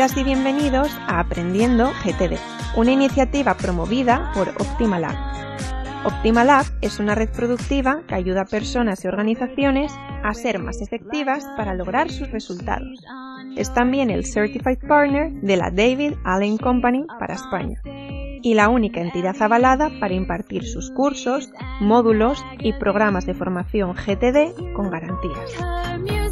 Bienvenidas y bienvenidos a Aprendiendo GTD, una iniciativa promovida por Optimalab. Optimalab es una red productiva que ayuda a personas y organizaciones a ser más efectivas para lograr sus resultados. Es también el Certified Partner de la David Allen Company para España y la única entidad avalada para impartir sus cursos, módulos y programas de formación GTD con garantías.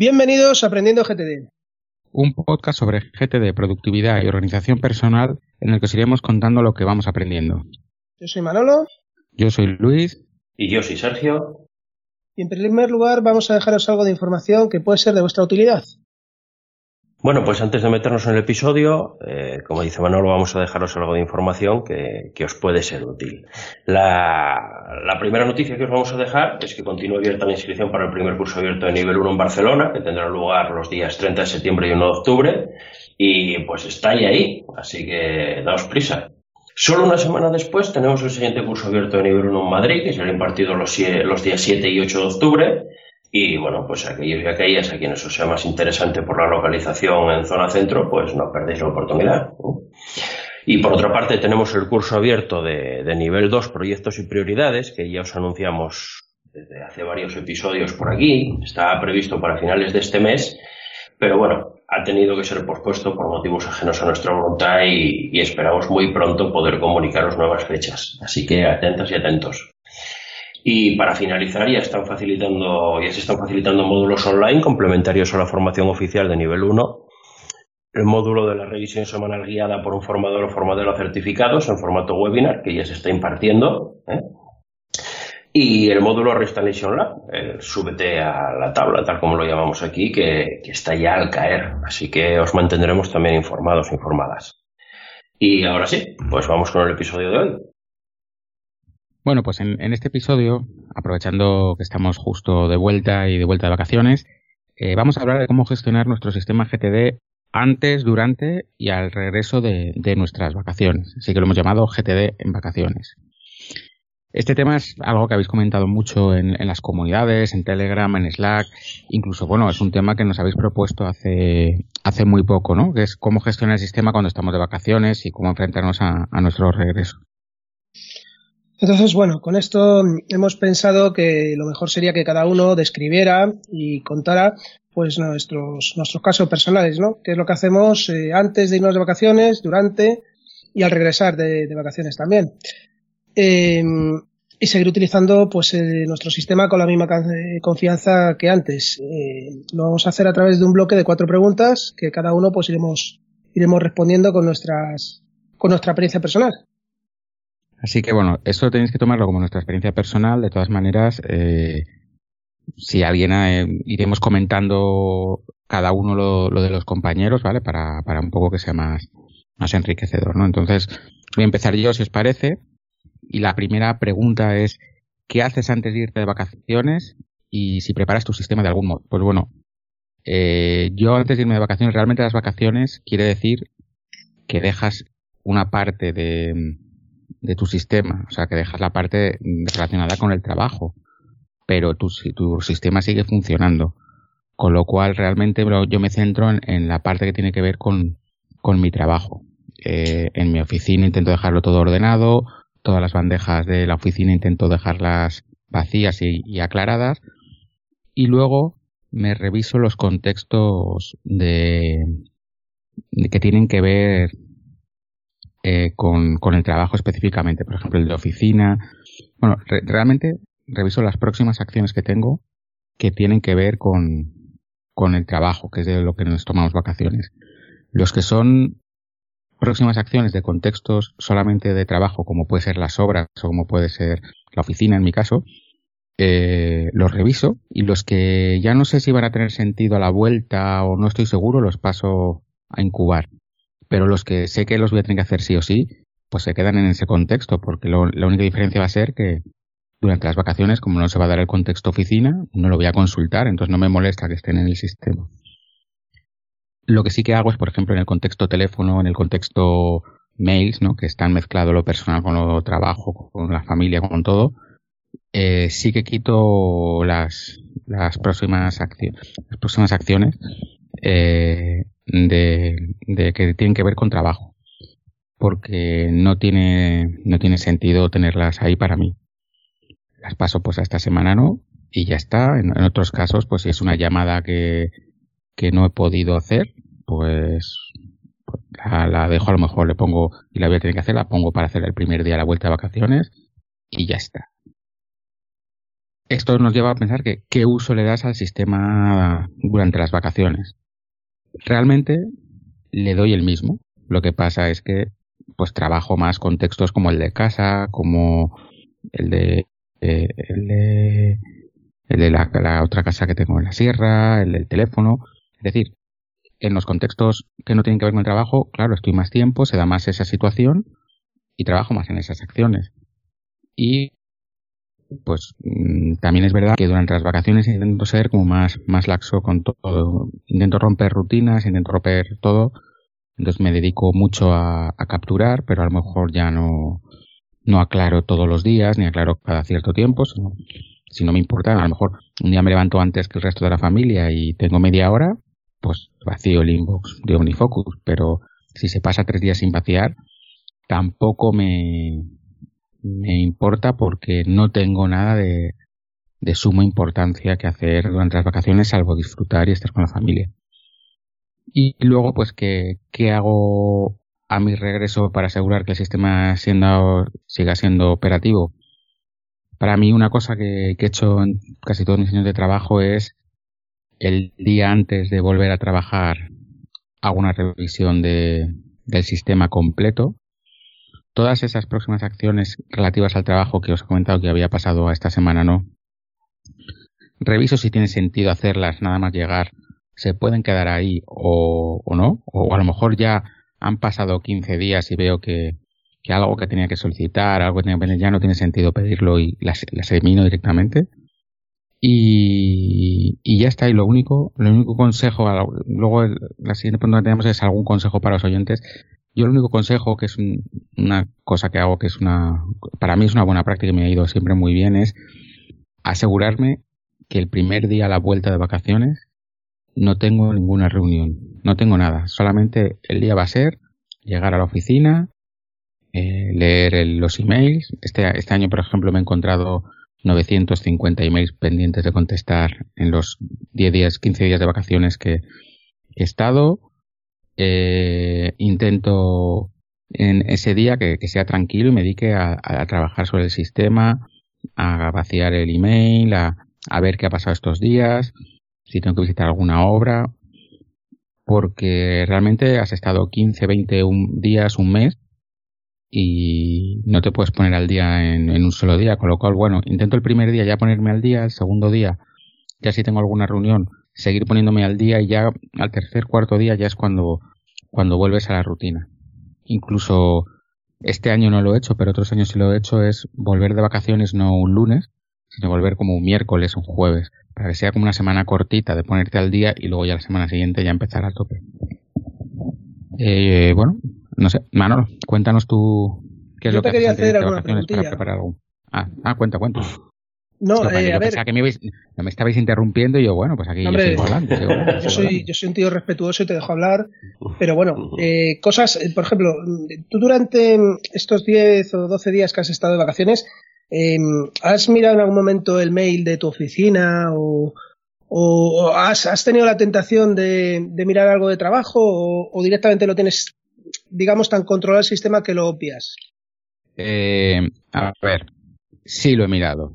Bienvenidos a Aprendiendo GTD. Un podcast sobre GTD, productividad y organización personal en el que os iremos contando lo que vamos aprendiendo. Yo soy Manolo. Yo soy Luis. Y yo soy Sergio. Y en primer lugar vamos a dejaros algo de información que puede ser de vuestra utilidad. Bueno, pues antes de meternos en el episodio, eh, como dice Manolo, vamos a dejaros algo de información que, os puede ser útil. La, primera noticia que os vamos a dejar es que continúa abierta la inscripción para el primer curso abierto de nivel 1 en Barcelona, que tendrá lugar los días 30 de septiembre y 1 de octubre. Y pues está ahí, ahí, así que daos prisa. Solo una semana después tenemos el siguiente curso abierto de nivel 1 en Madrid, que será impartido los, los días 7 y 8 de octubre y bueno, pues aquellos y aquellas a quienes os sea más interesante por la localización en zona centro, pues no perdéis la oportunidad. Y por otra parte tenemos el curso abierto de, nivel 2, proyectos y prioridades, que ya os anunciamos desde hace varios episodios por aquí. Está previsto para finales de este mes, pero bueno, ha tenido que ser pospuesto por motivos ajenos a nuestra voluntad y, y esperamos muy pronto poder comunicaros nuevas fechas. Así que atentas y atentos. Y para finalizar, ya están facilitando, ya se están facilitando módulos online complementarios a la formación oficial de nivel 1. El módulo de la revisión semanal guiada por un formador o formadora certificados en formato webinar, que ya se está impartiendo. ¿eh? Y el módulo Reinstallation Lab, el súbete a la tabla, tal como lo llamamos aquí, que, que está ya al caer. Así que os mantendremos también informados, informadas. Y ahora sí, pues vamos con el episodio de hoy. Bueno, pues en, este episodio, aprovechando que estamos justo de vuelta y de vuelta de vacaciones, eh, vamos a hablar de cómo gestionar nuestro sistema GTD antes, durante y al regreso de, nuestras vacaciones. Así que lo hemos llamado GTD en vacaciones. Este tema es algo que habéis comentado mucho en, las comunidades, en Telegram, en Slack. Incluso, bueno, es un tema que nos habéis propuesto hace, hace muy poco, ¿no? Que es cómo gestionar el sistema cuando estamos de vacaciones y cómo enfrentarnos a nuestro regreso. Entonces, bueno, con esto hemos pensado que lo mejor sería que cada uno describiera y contara pues nuestros, nuestros casos personales, ¿no? ¿Qué es lo que hacemos eh, antes de irnos de vacaciones, durante y al regresar de, vacaciones también? Eh, y seguir utilizando pues eh, nuestro sistema con la misma confianza que antes. lo vamos a hacer a través de un bloque de cuatro preguntas que cada uno pues iremos, iremos respondiendo con nuestras con nuestra experiencia personal. Así que bueno, eso tenéis que tomarlo como nuestra experiencia personal. De todas maneras, eh, si alguien eh, iremos comentando cada uno lo, de los compañeros, ¿vale? Para, para un poco que sea más, más enriquecedor, ¿no? Entonces, voy a empezar yo, si os parece. Y la primera pregunta es, ¿qué haces antes de irte de vacaciones? Y si preparas tu sistema de algún modo. Pues bueno, eh, yo antes de irme de vacaciones, realmente las vacaciones quiere decir que dejas una parte de, de tu sistema, o sea, que dejas la parte relacionada con el trabajo, pero tu, tu sistema sigue funcionando. Con lo cual, realmente yo me centro en, la parte que tiene que ver con, con mi trabajo. Eh, en mi oficina intento dejarlo todo ordenado, todas las bandejas de la oficina intento dejarlas vacías y, aclaradas, y luego me reviso los contextos de que tienen que ver eh, con, el trabajo específicamente, por ejemplo, el de oficina. Bueno, realmente reviso las próximas acciones que tengo que tienen que ver con, con el trabajo, que es de lo que nos tomamos vacaciones. Los que son próximas acciones de contextos solamente de trabajo, como puede ser las obras o como puede ser la oficina en mi caso, eh, los reviso y los que ya no sé si van a tener sentido a la vuelta o no estoy seguro, los paso a incubar pero los que sé que los voy a tener que hacer sí o sí, pues se quedan en ese contexto, porque la única diferencia va a ser que, durante las vacaciones, como no se va a dar el contexto oficina, no lo voy a consultar, entonces no me molesta que estén en el sistema. Lo que sí que hago es, por ejemplo, en el contexto teléfono, en el contexto mails, ¿no? que están mezclado lo personal con lo trabajo, con la familia, con todo, eh, sí que quito las, las próximas acciones, las próximas acciones eh, de, que tienen que ver con trabajo, porque no tiene no tiene sentido tenerlas ahí para mí las paso pues a esta semana no y ya está. En, otros casos, pues si es una llamada que, que no he podido hacer, pues, pues la, dejo a lo mejor, le pongo, y la voy a tener que hacer, la pongo para hacer el primer día la vuelta de vacaciones y ya está. Esto nos lleva a pensar que qué uso le das al sistema durante las vacaciones. Realmente le doy el mismo. Lo que pasa es que pues trabajo más con textos como el de casa, como el de eh, el de, el de la, otra casa que tengo en la sierra, el del teléfono. Es decir, en los contextos que no tienen que ver con el trabajo, claro, estoy más tiempo, se da más esa situación y trabajo más en esas acciones. Y pues mm, también es verdad que durante las vacaciones intento ser como más, más laxo con todo. Intento romper rutinas, intento romper todo. Entonces me dedico mucho a capturar, pero a lo mejor ya no, no aclaro todos los días, ni aclaro cada cierto tiempo, si no me importa, a lo mejor un día me levanto antes que el resto de la familia y tengo media hora, pues vacío el inbox de OmniFocus, pero si se pasa tres días sin vaciar, tampoco me, me importa porque no tengo nada de, de suma importancia que hacer durante las vacaciones salvo disfrutar y estar con la familia. Y luego, pues, ¿qué, qué hago a mi regreso para asegurar que el sistema siendo, siga siendo operativo. Para mí una cosa que, he hecho en casi todos mis años de trabajo es el día antes de volver a trabajar hago una revisión de, del sistema completo. Todas esas próximas acciones relativas al trabajo que os he comentado que había pasado esta semana no. Reviso si tiene sentido hacerlas nada más llegar. Se pueden quedar ahí o, o no. O a lo mejor ya han pasado 15 días y veo que, algo que tenía que solicitar, algo que tenía que pedir, ya no tiene sentido pedirlo y las, las elimino directamente. Y, y, ya está. Y lo único, lo único consejo, luego la siguiente pregunta que tenemos es algún consejo para los oyentes. Yo el único consejo, que es una cosa que hago, que es una, para mí es una buena práctica y me ha ido siempre muy bien, es asegurarme que el primer día a la vuelta de vacaciones no tengo ninguna reunión, no tengo nada, solamente el día va a ser llegar a la oficina, eh, leer los emails. Este, este año, por ejemplo, me he encontrado 950 emails pendientes de contestar en los 10 días, 15 días de vacaciones que, he estado. Eh, intento en ese día que, sea tranquilo y me dedique a, trabajar sobre el sistema, a vaciar el email, a, a ver qué ha pasado estos días, si tengo que visitar alguna obra, porque realmente has estado 15, 20 días, un mes, y no te puedes poner al día en, un solo día, con lo cual, bueno, intento el primer día ya ponerme al día, el segundo día, ya si tengo alguna reunión, seguir poniéndome al día y ya al tercer, cuarto día ya es cuando, cuando vuelves a la rutina. Incluso este año no lo he hecho, pero otros años sí lo he hecho, es volver de vacaciones no un lunes, sino volver como un miércoles, un jueves para que sea como una semana cortita de ponerte al día y luego ya la semana siguiente ya empezar a tope. Eh, bueno, no sé, Manolo, cuéntanos tú qué es lo que quería hacer alguna preguntilla. Para preparar algo. Ah, ah, cuenta, cuenta. No, eh, a ver. Que me, me, estabais interrumpiendo y yo, bueno, pues aquí yo, yo, soy, yo soy un tío respetuoso y te dejo hablar, pero bueno, eh, cosas, eh, por ejemplo, tú durante estos 10 o 12 días que has estado de vacaciones, Em, ¿Has mirado en algún momento el mail de tu oficina o, has, tenido la tentación de, mirar algo de trabajo o, directamente lo tienes, digamos, tan controlado el sistema que lo obvias? Eh, a ver, sí lo he mirado,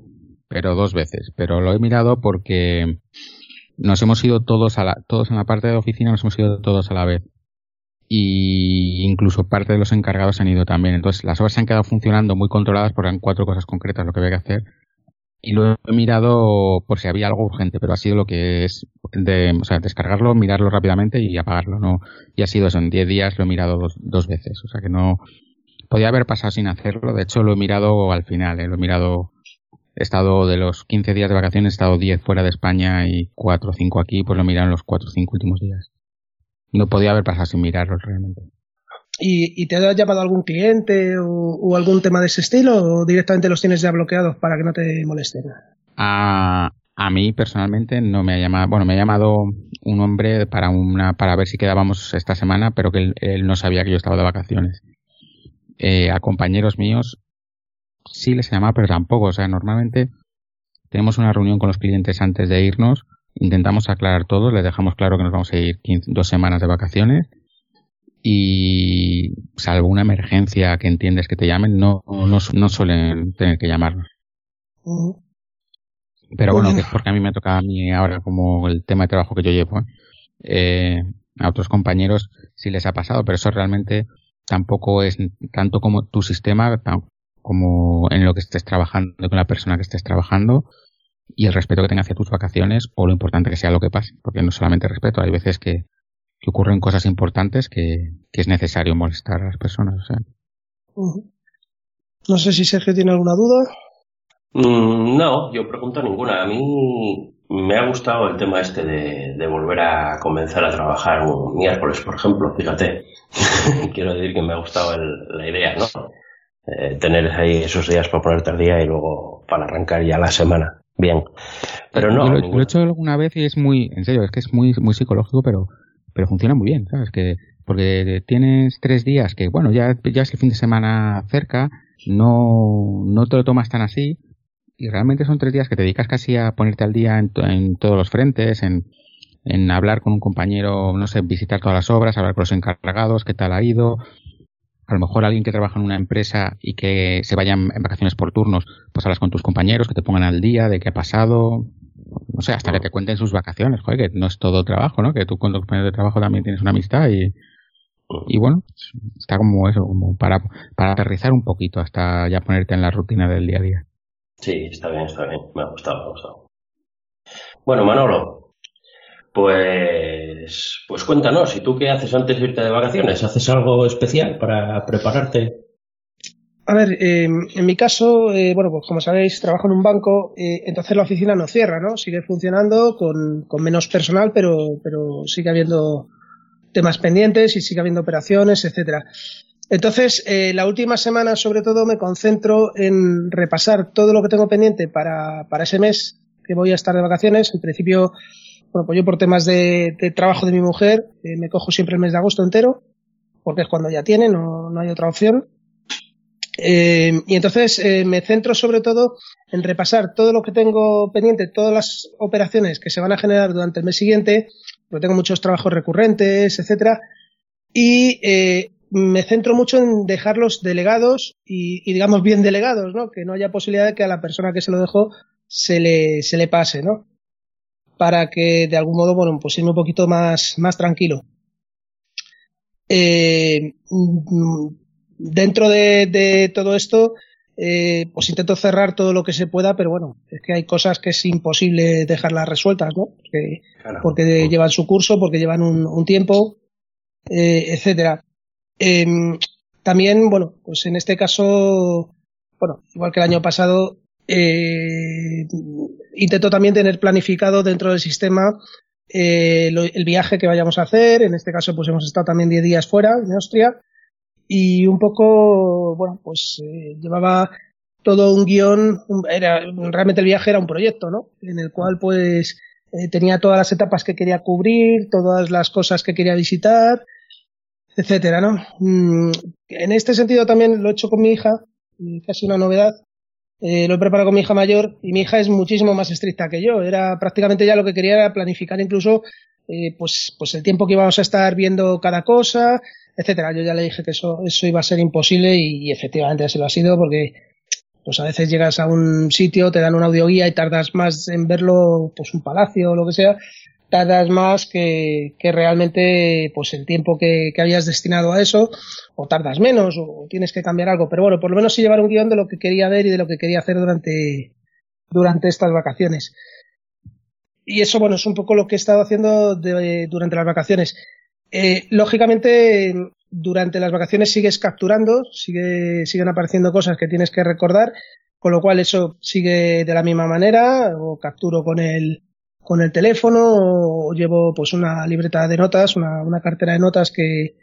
pero dos veces. Pero lo he mirado porque nos hemos ido todos a la, todos en la parte de oficina, nos hemos ido todos a la vez y incluso parte de los encargados han ido también. Entonces las obras se han quedado funcionando muy controladas porque eran cuatro cosas concretas lo que había que hacer. Y lo he mirado por si había algo urgente, pero ha sido lo que es de, o sea, descargarlo, mirarlo rápidamente y apagarlo, ¿no? Y ha sido eso, en diez días lo he mirado dos, dos veces, o sea que no, podía haber pasado sin hacerlo, de hecho lo he mirado al final, ¿eh? lo he mirado he estado de los 15 días de vacaciones, he estado 10 fuera de España y 4 o 5 aquí, pues lo miraron los 4 o 5 últimos días. No podía haber pasado sin mirarlos realmente. ¿Y, te ha llamado algún cliente o, algún tema de ese estilo o directamente los tienes ya bloqueados para que no te molesten? A, a mí personalmente no me ha llamado, bueno, me ha llamado un hombre para una para ver si quedábamos esta semana, pero que él, no sabía que yo estaba de vacaciones. Eh, a compañeros míos sí les llamaba, pero tampoco, o sea, normalmente tenemos una reunión con los clientes antes de irnos, intentamos aclarar todo, les dejamos claro que nos vamos a ir dos semanas de vacaciones y salvo una emergencia que entiendes que te llamen, no, no, no suelen tener que llamarnos. Pero bueno, que es porque a mí me toca a mí ahora como el tema de trabajo que yo llevo. ¿eh? ¿eh? a otros compañeros sí les ha pasado, pero eso realmente tampoco es tanto como tu sistema, como en lo que estés trabajando con la persona que estés trabajando y el respeto que tenga hacia tus vacaciones o lo importante que sea lo que pase, porque no solamente respeto, hay veces que, que ocurren cosas importantes que, que, es necesario molestar a las personas. O sea. No sé si Sergio tiene alguna duda. Mm, no, yo pregunto ninguna. A mí me ha gustado el tema este de, volver a comenzar a trabajar un miércoles, por ejemplo. Fíjate, quiero decir que me ha gustado la idea, ¿no? Eh, tener ahí esos días para ponerte al día y luego para arrancar ya la semana. Bien. Pero no. lo, he hecho alguna vez y es muy, en serio, es que es muy, muy psicológico, pero, pero funciona muy bien, ¿sabes? Que, porque tienes tres días que, bueno, ya, ya es el fin de semana cerca, no, no te lo tomas tan así, y realmente son tres días que te dedicas casi a ponerte al día en, en todos los frentes, en, en hablar con un compañero, no sé, visitar todas las obras, hablar con los encargados, qué tal ha ido. A lo mejor alguien que trabaja en una empresa y que se vayan en vacaciones por turnos, pues hablas con tus compañeros, que te pongan al día de qué ha pasado, no sé, hasta que te cuenten sus vacaciones, joder, que no es todo trabajo, ¿no? Que tú con tus compañeros de trabajo también tienes una amistad y, y bueno, está como eso, como para, para aterrizar un poquito hasta ya ponerte en la rutina del día a día. Sí, está bien, está bien. Me ha gustado, me ha gustado. Bueno, Manolo, pues, pues cuéntanos, ¿y tú qué haces antes de irte de vacaciones? ¿Haces algo especial para prepararte? A ver, eh, en mi caso, eh, bueno, pues como sabéis, trabajo en un banco, eh, entonces la oficina no cierra, ¿no? Sigue funcionando con, con menos personal, pero, pero sigue habiendo temas pendientes y sigue habiendo operaciones, etcétera. Entonces, eh, la última semana, sobre todo, me concentro en repasar todo lo que tengo pendiente para, para ese mes que voy a estar de vacaciones. En principio, bueno, pues yo por temas de, trabajo de mi mujer, eh, me cojo siempre el mes de agosto entero, porque es cuando ya tiene, no, no hay otra opción. Eh, y entonces eh, me centro sobre todo en repasar todo lo que tengo pendiente, todas las operaciones que se van a generar durante el mes siguiente, porque tengo muchos trabajos recurrentes, etcétera, y me centro mucho en dejarlos delegados y, digamos bien delegados, ¿no? Que no haya posibilidad de que a la persona que se lo dejó se le, se le pase, ¿no? Para que de algún modo, bueno, pues irme un poquito más, más tranquilo. Eh, dentro de, de, todo esto, eh, pues intento cerrar todo lo que se pueda, pero bueno, es que hay cosas que es imposible dejarlas resueltas, ¿no? Porque, porque llevan su curso, porque llevan un, un tiempo, eh, etcétera. Eh, también, bueno, pues en este caso, bueno, igual que el año pasado, eh, intento también tener planificado dentro del sistema eh, el viaje que vayamos a hacer. En este caso, pues hemos estado también 10 días fuera, en Austria, y un poco, bueno, pues eh, llevaba todo un guion, era, realmente el viaje era un proyecto, ¿no? En el cual, pues, eh, tenía todas las etapas que quería cubrir, todas las cosas que quería visitar, etcétera, ¿no? Mm, en este sentido también lo he hecho con mi hija, casi una novedad. Eh, lo he preparado con mi hija mayor y mi hija es muchísimo más estricta que yo. Era prácticamente ya lo que quería era planificar incluso eh, pues, pues el tiempo que íbamos a estar viendo cada cosa, etcétera. Yo ya le dije que eso, eso iba a ser imposible y, efectivamente así lo ha sido porque pues a veces llegas a un sitio, te dan una audioguía y tardas más en verlo, pues un palacio o lo que sea, tardas más que, realmente pues el tiempo que, que, habías destinado a eso, o tardas menos, o tienes que cambiar algo. Pero bueno, por lo menos sí llevar un guion de lo que quería ver y de lo que quería hacer durante, durante estas vacaciones. Y eso, bueno, es un poco lo que he estado haciendo de, durante las vacaciones. Eh, lógicamente, durante las vacaciones sigues capturando, sigue, siguen apareciendo cosas que tienes que recordar con lo cual eso sigue de la misma manera, o capturo con el, con el teléfono, llevo pues una libreta de notas, una, una cartera de notas que,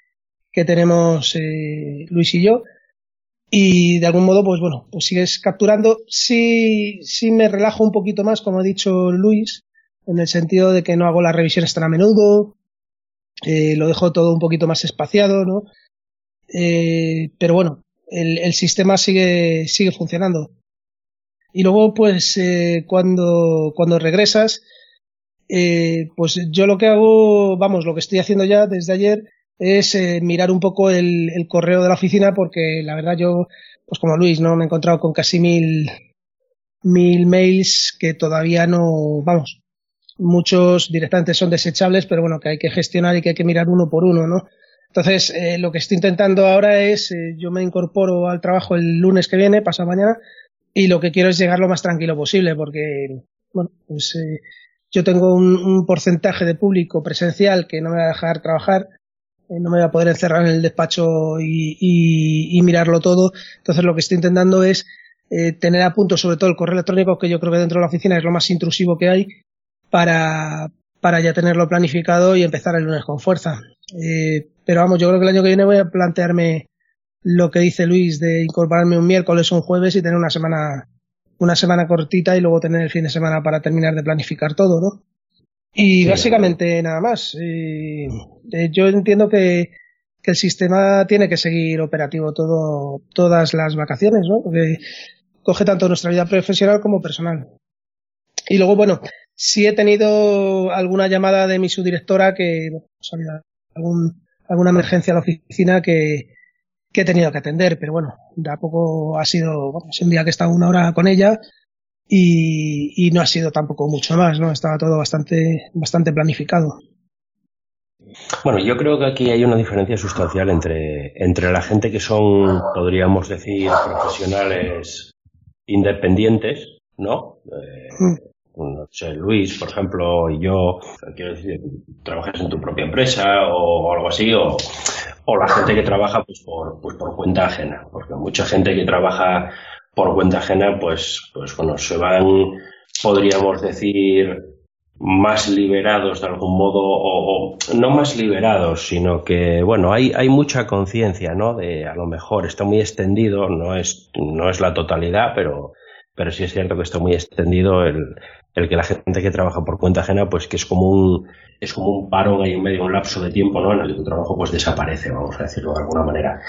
que tenemos eh, Luis y yo. Y de algún modo, pues bueno, pues sigues capturando. Sí, sí me relajo un poquito más, como ha dicho Luis, en el sentido de que no hago las revisiones tan a menudo, eh, lo dejo todo un poquito más espaciado, ¿no? Eh, pero bueno, el, el, sistema sigue, sigue funcionando. Y luego, pues, eh, cuando, cuando regresas, eh, pues yo lo que hago, vamos, lo que estoy haciendo ya desde ayer es eh, mirar un poco el, el, correo de la oficina porque la verdad yo, pues como Luis, ¿no? Me he encontrado con casi mil, mil mails que todavía no, vamos, muchos directamente son desechables, pero bueno, que hay que gestionar y que hay que mirar uno por uno, ¿no? Entonces, eh, lo que estoy intentando ahora es, eh, yo me incorporo al trabajo el lunes que viene, pasado mañana, y lo que quiero es llegar lo más tranquilo posible, porque, bueno, pues eh, yo tengo un, porcentaje de público presencial que no me va a dejar trabajar, eh, no me va a poder encerrar en el despacho y, y, y mirarlo todo. Entonces, lo que estoy intentando es eh, tener a punto sobre todo el correo electrónico, que yo creo que dentro de la oficina es lo más intrusivo que hay, para, para ya tenerlo planificado y empezar el lunes con fuerza. Eh, pero vamos, yo creo que el año que viene voy a plantearme lo que dice Luis de incorporarme un miércoles o un jueves y tener una semana una semana cortita y luego tener el fin de semana para terminar de planificar todo, ¿no? Y sí, básicamente nada más. Eh, yo entiendo que, que, el sistema tiene que seguir operativo todo, todas las vacaciones, ¿no? Porque coge tanto nuestra vida profesional como personal. Y luego, bueno, sí he tenido alguna llamada de mi subdirectora que pues, había algún, alguna emergencia a la oficina que, que he tenido que atender, pero bueno, de a poco ha sido, es un día que he estado una hora con ella y, y, no ha sido tampoco mucho más, ¿no? Estaba todo bastante, bastante planificado. Bueno, yo creo que aquí hay una diferencia sustancial entre, entre la gente que son, podríamos decir, profesionales independientes, ¿no? Eh, no sé, Luis, por ejemplo, y yo, quiero decir, trabajas en tu propia empresa o algo así, o, la gente que trabaja pues por, pues por cuenta ajena, porque mucha gente que trabaja por cuenta ajena, pues, pues bueno, se van, podríamos decir, más liberados de algún modo, o, o, no más liberados, sino que, bueno, hay, hay mucha conciencia, ¿no? De a lo mejor está muy extendido, no es, no es la totalidad, pero, pero sí es cierto que está muy extendido el, el que la gente que trabaja por cuenta ajena, pues que es como un, es como un parón ahí en medio, un lapso de tiempo, ¿no? En el que tu trabajo pues desaparece, vamos a decirlo de alguna manera.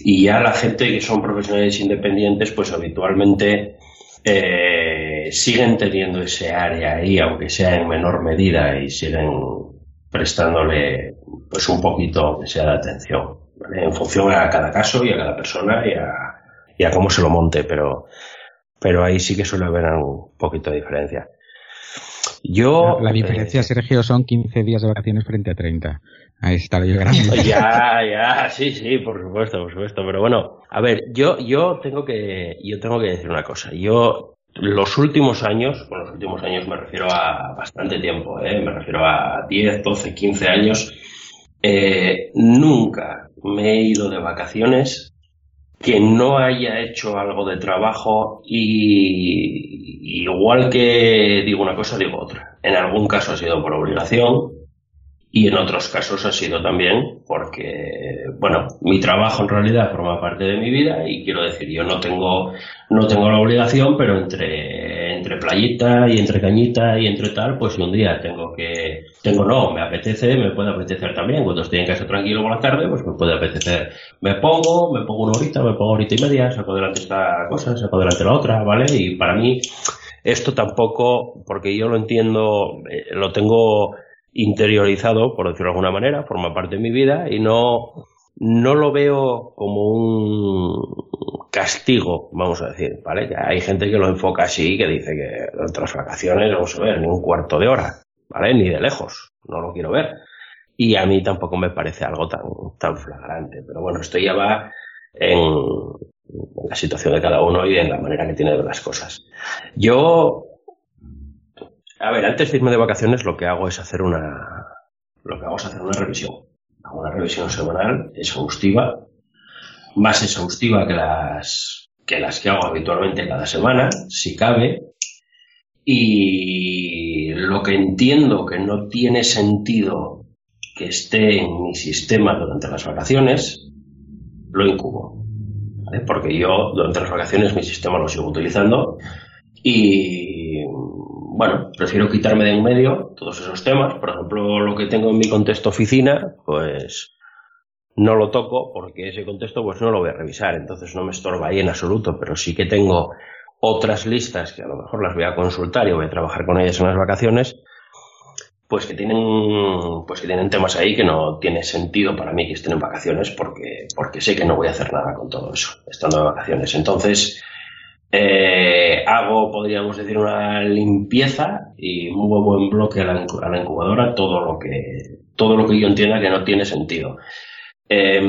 Y ya la gente que son profesionales independientes, pues habitualmente eh, siguen teniendo ese área ahí, aunque sea en menor medida, y siguen prestándole pues un poquito que sea de atención, ¿vale? En función a cada caso y a cada persona y a, y a cómo se lo monte, pero, pero ahí sí que suele haber un poquito de diferencia. Yo, la, la diferencia, eh, Sergio, son 15 días de vacaciones frente a 30. Ahí está lo grande. Ya, ya, sí, sí, por supuesto, por supuesto. Pero bueno, a ver, yo, yo tengo que, yo tengo que decir una cosa. Yo, los últimos años, con los últimos años me refiero a bastante tiempo, ¿eh? me refiero a 10, 12, 15 años, eh, nunca me he ido de vacaciones que no haya hecho algo de trabajo y igual que digo una cosa, digo otra. En algún caso ha sido por obligación y en otros casos ha sido también porque, bueno, mi trabajo en realidad forma parte de mi vida y quiero decir, yo no tengo, no tengo la obligación, pero entre, entre playita y entre cañita y entre tal, pues si un día tengo que, tengo no, me apetece, me puede apetecer también. Cuando estoy en casa tranquilo por la tarde, pues me puede apetecer. Me pongo, me pongo una horita, me pongo horita y media, saco delante esta cosa, saco delante la otra, ¿vale? Y para mí, esto tampoco, porque yo lo entiendo, eh, lo tengo interiorizado, por decirlo de alguna manera, forma parte de mi vida y no, no lo veo como un castigo, vamos a decir, ¿vale? Que hay gente que lo enfoca así, que dice que otras vacaciones, vamos a ver, ni un cuarto de hora. ¿vale? Ni de lejos, no lo quiero ver. Y a mí tampoco me parece algo tan, tan flagrante. Pero bueno, esto ya va en, en la situación de cada uno y en la manera que tiene de ver las cosas. Yo, a ver, antes de irme de vacaciones lo que hago es hacer una, lo que hago es hacer una revisión. Hago una revisión semanal exhaustiva, más exhaustiva que las, que las que hago habitualmente cada semana, si cabe, y lo que entiendo que no tiene sentido que esté en mi sistema durante las vacaciones, lo incubo. Porque yo durante las vacaciones mi sistema lo sigo utilizando y bueno, prefiero quitarme de en medio todos esos temas. Por ejemplo, lo que tengo en mi contexto oficina, pues no lo toco porque ese contexto pues no lo voy a revisar, entonces no me estorba ahí en absoluto, pero sí que tengo otras listas que a lo mejor las voy a consultar y voy a trabajar con ellas en las vacaciones, pues que tienen, pues que tienen temas ahí que no tiene sentido para mí que estén en vacaciones porque, porque sé que no voy a hacer nada con todo eso, estando de vacaciones. Entonces, eh, hago, podríamos decir, una limpieza y muevo en bloque a la, a la, incubadora todo lo que, todo lo que yo entienda que no tiene sentido. Eh,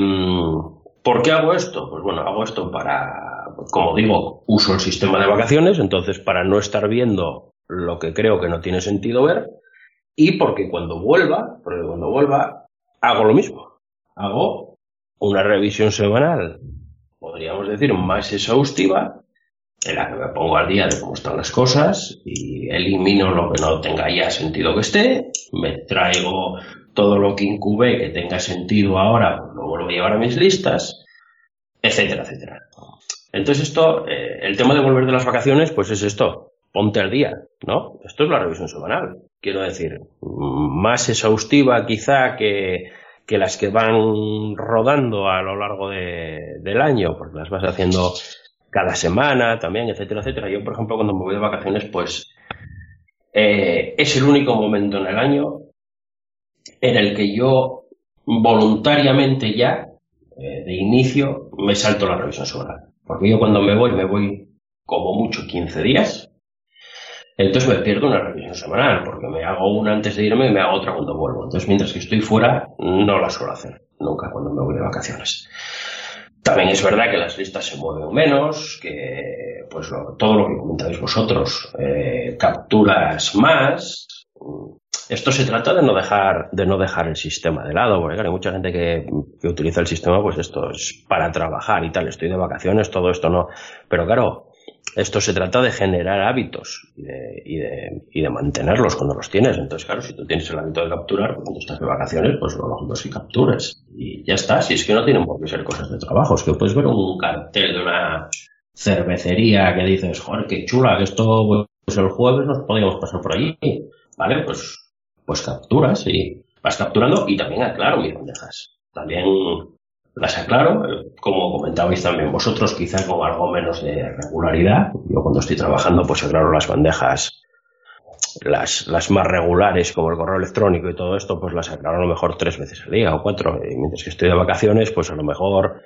¿Por qué hago esto? Pues bueno, hago esto para, como digo, uso el sistema de vacaciones, entonces para no estar viendo lo que creo que no tiene sentido ver, y porque cuando vuelva, porque cuando vuelva, hago lo mismo. Hago una revisión semanal, podríamos decir, más exhaustiva, en la que me pongo al día de cómo están las cosas y elimino lo que no tenga ya sentido que esté, me traigo todo lo que incubé que tenga sentido ahora, lo vuelvo a llevar a mis listas, etcétera, etcétera. Entonces esto, eh, el tema de volver de las vacaciones, pues es esto, ponte al día, ¿no? Esto es la revisión semanal. Quiero decir, más exhaustiva quizá que, que las que van rodando a lo largo de, del año, porque las vas haciendo cada semana también, etcétera, etcétera. Yo, por ejemplo, cuando me voy de vacaciones, pues eh, es el único momento en el año en el que yo voluntariamente ya, eh, de inicio, me salto la revisión semanal. Porque yo cuando me voy, me voy como mucho 15 días. Entonces me pierdo una revisión semanal, porque me hago una antes de irme y me hago otra cuando vuelvo. Entonces mientras que estoy fuera, no la suelo hacer, nunca cuando me voy de vacaciones. También es verdad que las listas se mueven menos, que pues todo lo que comentáis vosotros, eh, capturas más, esto se trata de no dejar, de no dejar el sistema de lado, porque hay mucha gente que, que, utiliza el sistema, pues esto es para trabajar y tal, estoy de vacaciones, todo esto no. Pero claro, esto se trata de generar hábitos y de, y de, y de mantenerlos cuando los tienes. Entonces, claro, si tú tienes el hábito de capturar, pues cuando estás de vacaciones, pues lo lógico es que captures. Y ya está, si es que no tienen por qué ser cosas de trabajo, es que puedes ver un cartel de una cervecería que dices, joder, qué chula, que esto, pues el jueves nos podíamos pasar por allí. Vale, pues pues capturas y vas capturando y también aclaro mis bandejas. También las aclaro, como comentabais también vosotros, quizá con algo menos de regularidad. Yo cuando estoy trabajando, pues aclaro las bandejas, las, las más regulares, como el correo electrónico y todo esto, pues las aclaro a lo mejor tres veces al día o cuatro. Y mientras que estoy de vacaciones, pues a lo mejor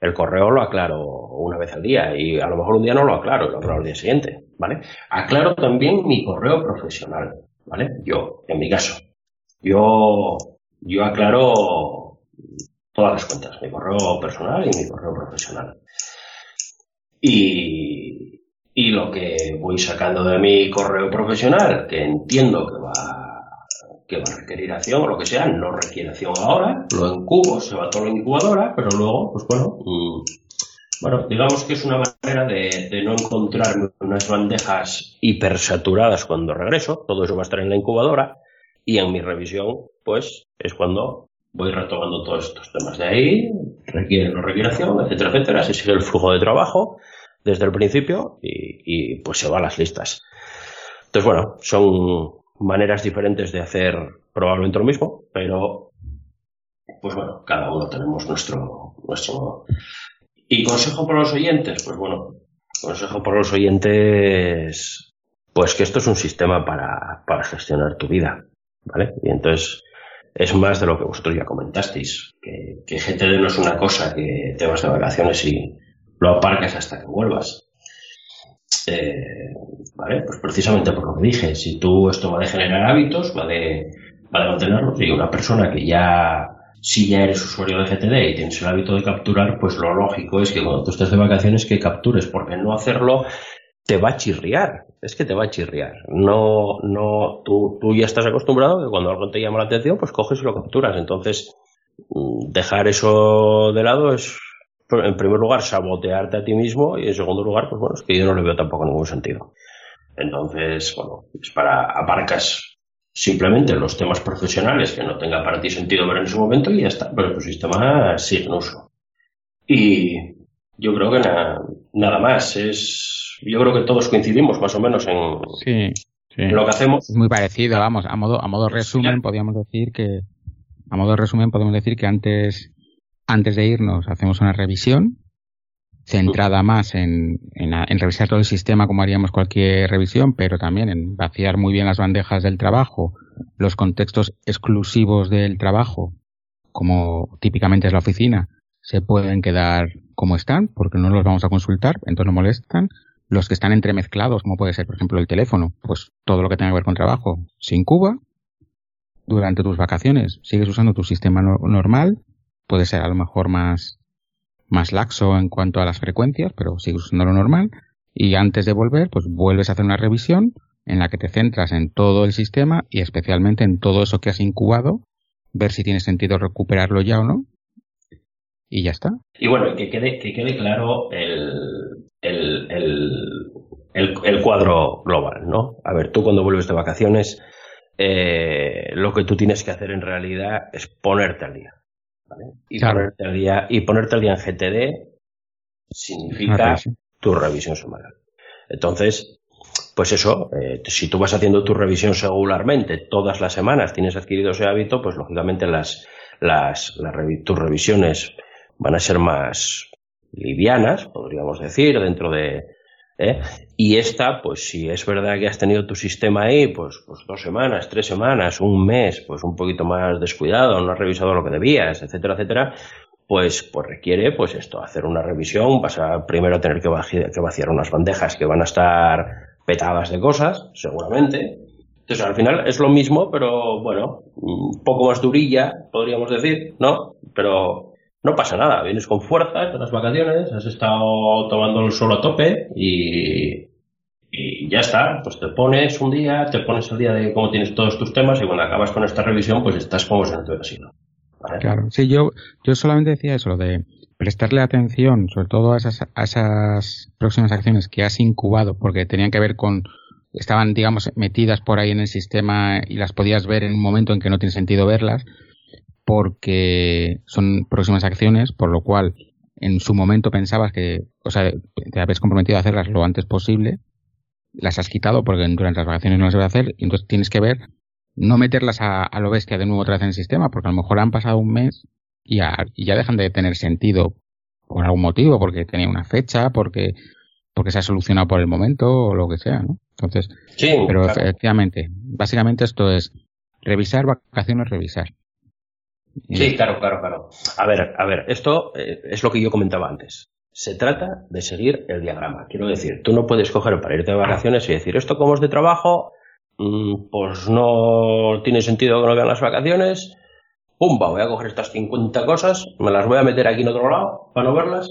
el correo lo aclaro una vez al día y a lo mejor un día no lo aclaro, lo aclaro al día siguiente, ¿vale? Aclaro también mi correo profesional. ¿Vale? Yo, en mi caso. Yo, yo aclaro todas las cuentas, mi correo personal y mi correo profesional. Y, y lo que voy sacando de mi correo profesional, que entiendo que va, que va a requerir acción o lo que sea, no requiere acción ahora, lo encubo, se va todo la incubadora, pero luego, pues bueno, mm, bueno, digamos que es una manera de, no encontrar unas bandejas hipersaturadas cuando regreso. Todo eso va a estar en la incubadora. Y en mi revisión, pues, es cuando voy retomando todos estos temas de ahí, requiere no requiere acción, etcétera, etcétera. Se sigue el flujo de trabajo desde el principio y, y pues se va a las listas. Entonces, bueno, son maneras diferentes de hacer probablemente lo mismo, pero pues bueno, cada uno tenemos nuestro, nuestro, ¿Y consejo para los oyentes? Pues bueno, consejo para los oyentes, pues que esto es un sistema para, para gestionar tu vida, ¿vale? Y entonces es más de lo que vosotros ya comentasteis, que, que GTD no es una cosa que te vas de vacaciones y lo aparcas hasta que vuelvas. Eh, ¿Vale? Pues precisamente por lo que dije, si tú esto va de generar hábitos, va de, va de mantenerlos, y una persona que ya si ya eres usuario de GTD y tienes el hábito de capturar, pues lo lógico es que cuando tú estés de vacaciones que captures, porque no hacerlo te va a chirriar, es que te va a chirriar. No, no, tú, tú ya estás acostumbrado que cuando algo te llama la atención, pues coges y lo capturas. Entonces, mm, dejar eso de lado es, en primer lugar, sabotearte a ti mismo y en segundo lugar, pues bueno, es que yo no le veo tampoco ningún sentido. Entonces, bueno, es para aparcas simplemente los temas profesionales que no tenga para ti sentido ver en ese momento y ya está, pero tu sistema sigue en uso. Y yo creo que nada más, es, yo creo que todos coincidimos más o menos en, lo que hacemos. Es muy parecido, vamos, a modo, a modo resumen podríamos decir que, a modo resumen podemos decir que antes, antes de irnos hacemos una revisión centrada más en, en, revisar todo el sistema como haríamos cualquier revisión, pero también en vaciar muy bien las bandejas del trabajo, los contextos exclusivos del trabajo, como típicamente es la oficina, se pueden quedar como están, porque no los vamos a consultar, entonces no molestan. Los que están entremezclados, como puede ser, por ejemplo, el teléfono, pues todo lo que tenga que ver con trabajo, se incuba. Durante tus vacaciones sigues usando tu sistema normal, puede ser a lo mejor más más laxo en cuanto a las frecuencias, pero sigues usando lo normal. Y antes de volver, pues vuelves a hacer una revisión en la que te centras en todo el sistema y especialmente en todo eso que has incubado, ver si tiene sentido recuperarlo ya o no. Y ya está. Y bueno, que quede, que quede claro el, el, el, cuadro global, ¿no? A ver, tú cuando vuelves de vacaciones, eh, lo que tú tienes que hacer en realidad es ponerte al día. Y, ponerte al día, y ponerte al día en GTD significa tu revisión semanal. Entonces, pues eso, eh, si tú vas haciendo tu revisión regularmente, todas las semanas tienes adquirido ese hábito, pues lógicamente las, las, las tus revisiones van a ser más livianas, podríamos decir, dentro de, ¿eh? Y esta, pues si es verdad que has tenido tu sistema ahí, pues, pues dos semanas, tres semanas, un mes, pues un poquito más descuidado, no has revisado lo que debías, etcétera, etcétera, pues, pues requiere, pues esto, hacer una revisión, vas a primero tener que vaciar, que vaciar unas bandejas que van a estar petadas de cosas, seguramente. Entonces, al final es lo mismo, pero bueno, un poco más durilla, podríamos decir, ¿no? Pero no pasa nada, vienes con fuerza de las vacaciones, has estado tomando el sol a tope y, y ya está, pues te pones un día, te pones el día de cómo tienes todos tus temas y cuando acabas con esta revisión pues estás como si no te. Claro, sí, yo, yo solamente decía eso, de prestarle atención sobre todo a esas, a esas próximas acciones que has incubado porque tenían que ver con estaban digamos metidas por ahí en el sistema y las podías ver en un momento en que no tiene sentido verlas porque son próximas acciones, por lo cual en su momento pensabas que, o sea, te habías comprometido a hacerlas lo antes posible, las has quitado porque durante las vacaciones no las voy a hacer, y entonces tienes que ver, no meterlas a, lo bestia de nuevo otra vez en el sistema, porque a lo mejor han pasado un mes y ya, y ya dejan de tener sentido por algún motivo, porque tenía una fecha, porque, porque se ha solucionado por el momento o lo que sea, ¿no? Entonces, sí, pero efectivamente, básicamente esto es revisar vacaciones, revisar. Sí, claro, claro, claro. A ver, a ver, esto eh, es lo que yo comentaba antes. Se trata de seguir el diagrama. Quiero decir, tú no puedes coger para irte de vacaciones y decir, esto como es de trabajo, mm, pues no tiene sentido que no vean las vacaciones. Pumba, voy a coger estas 50 cosas, me las voy a meter aquí en otro lado para no verlas.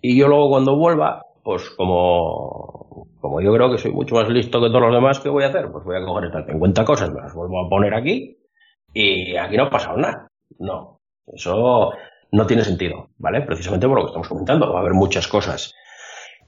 Y yo luego cuando vuelva, pues como, como yo creo que soy mucho más listo que todos los demás, ¿qué voy a hacer? Pues voy a coger estas 50 cosas, me las vuelvo a poner aquí y aquí no ha pasado nada. No, eso no tiene sentido, ¿vale? Precisamente por lo que estamos comentando. Va a haber muchas cosas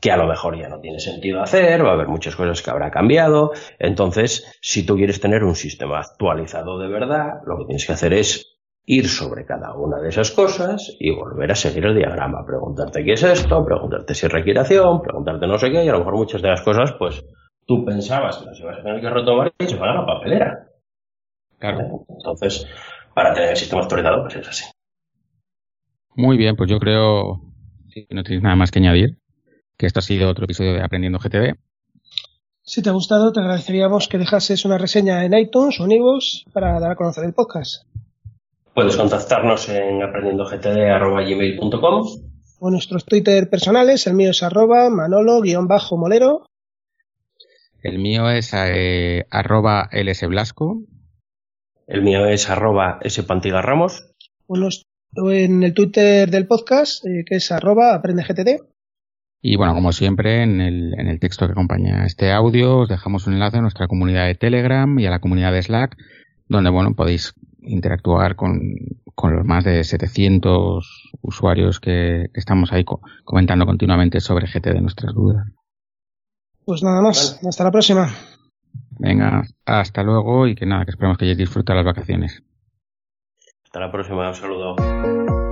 que a lo mejor ya no tiene sentido hacer, va a haber muchas cosas que habrá cambiado. Entonces, si tú quieres tener un sistema actualizado de verdad, lo que tienes que hacer es ir sobre cada una de esas cosas y volver a seguir el diagrama, preguntarte qué es esto, preguntarte si requiere acción, preguntarte no sé qué, y a lo mejor muchas de las cosas, pues tú pensabas que las ibas a tener que retomar y se van a la papelera. Claro. Entonces, para tener el sistema actualizado, pues es así. Muy bien, pues yo creo que no tienes nada más que añadir, que esto ha sido otro episodio de Aprendiendo GTD. Si te ha gustado, te agradeceríamos que dejases una reseña en iTunes o en iVoox para dar a conocer el podcast. Puedes contactarnos en aprendiendogtd.gmail.com o nuestros Twitter personales, el mío es arroba manolo-molero. El mío es eh, arroba lsblasco el mío es arroba spantigarramos. O en el Twitter del podcast, eh, que es arroba aprendegtd. Y bueno, como siempre, en el, en el texto que acompaña este audio os dejamos un enlace a nuestra comunidad de Telegram y a la comunidad de Slack, donde bueno, podéis interactuar con, con los más de 700 usuarios que, estamos ahí comentando continuamente sobre GT de nuestras dudas. Pues nada más, hasta la próxima. Venga, hasta luego y que nada, que esperamos que hayáis disfrutado las vacaciones. Hasta la próxima, un saludo.